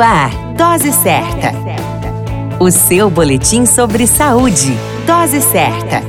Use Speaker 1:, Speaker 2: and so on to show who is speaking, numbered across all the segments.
Speaker 1: Ar, Dose Certa. O seu boletim sobre saúde. Dose Certa.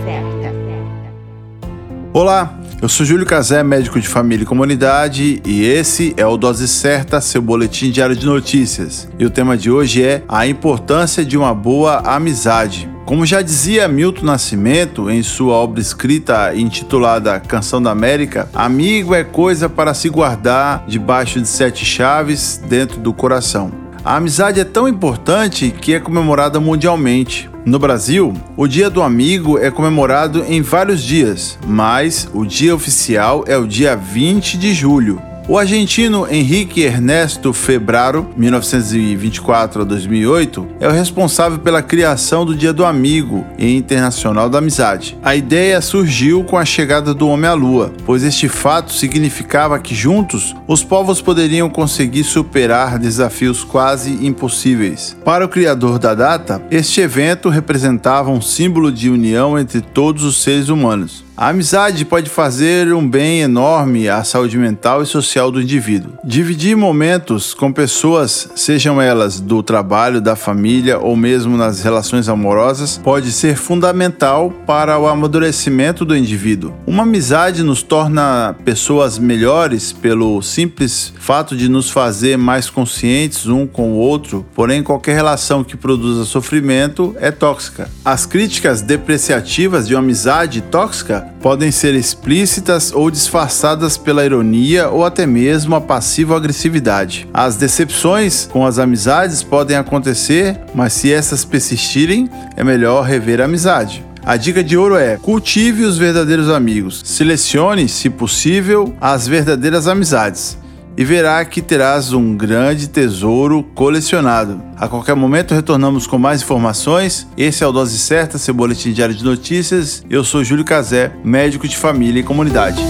Speaker 2: Olá, eu sou Júlio Cazé, médico de família e comunidade, e esse é o Dose Certa, seu boletim diário de notícias. E o tema de hoje é a importância de uma boa amizade. Como já dizia Milton Nascimento em sua obra escrita intitulada Canção da América, amigo é coisa para se guardar debaixo de sete chaves dentro do coração. A amizade é tão importante que é comemorada mundialmente. No Brasil, o Dia do Amigo é comemorado em vários dias, mas o dia oficial é o dia 20 de julho. O argentino Henrique Ernesto Febraro, 1924 a 2008, é o responsável pela criação do Dia do Amigo e Internacional da Amizade. A ideia surgiu com a chegada do homem à Lua, pois este fato significava que juntos os povos poderiam conseguir superar desafios quase impossíveis. Para o criador da data, este evento representava um símbolo de união entre todos os seres humanos. A amizade pode fazer um bem enorme à saúde mental e social do indivíduo. Dividir momentos com pessoas, sejam elas do trabalho, da família ou mesmo nas relações amorosas, pode ser fundamental para o amadurecimento do indivíduo. Uma amizade nos torna pessoas melhores pelo simples fato de nos fazer mais conscientes um com o outro, porém, qualquer relação que produza sofrimento é tóxica. As críticas depreciativas de uma amizade tóxica podem ser explícitas ou disfarçadas pela ironia ou até mesmo a passiva agressividade. As decepções com as amizades podem acontecer, mas se essas persistirem, é melhor rever a amizade. A dica de ouro é: cultive os verdadeiros amigos. Selecione, se possível, as verdadeiras amizades e verá que terás um grande tesouro colecionado. A qualquer momento retornamos com mais informações. Esse é o Dose Certa, seu boletim diário de notícias. Eu sou Júlio Cazé, médico de família e comunidade.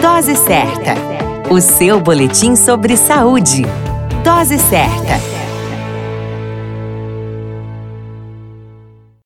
Speaker 1: Dose Certa, o seu boletim sobre saúde. Dose Certa.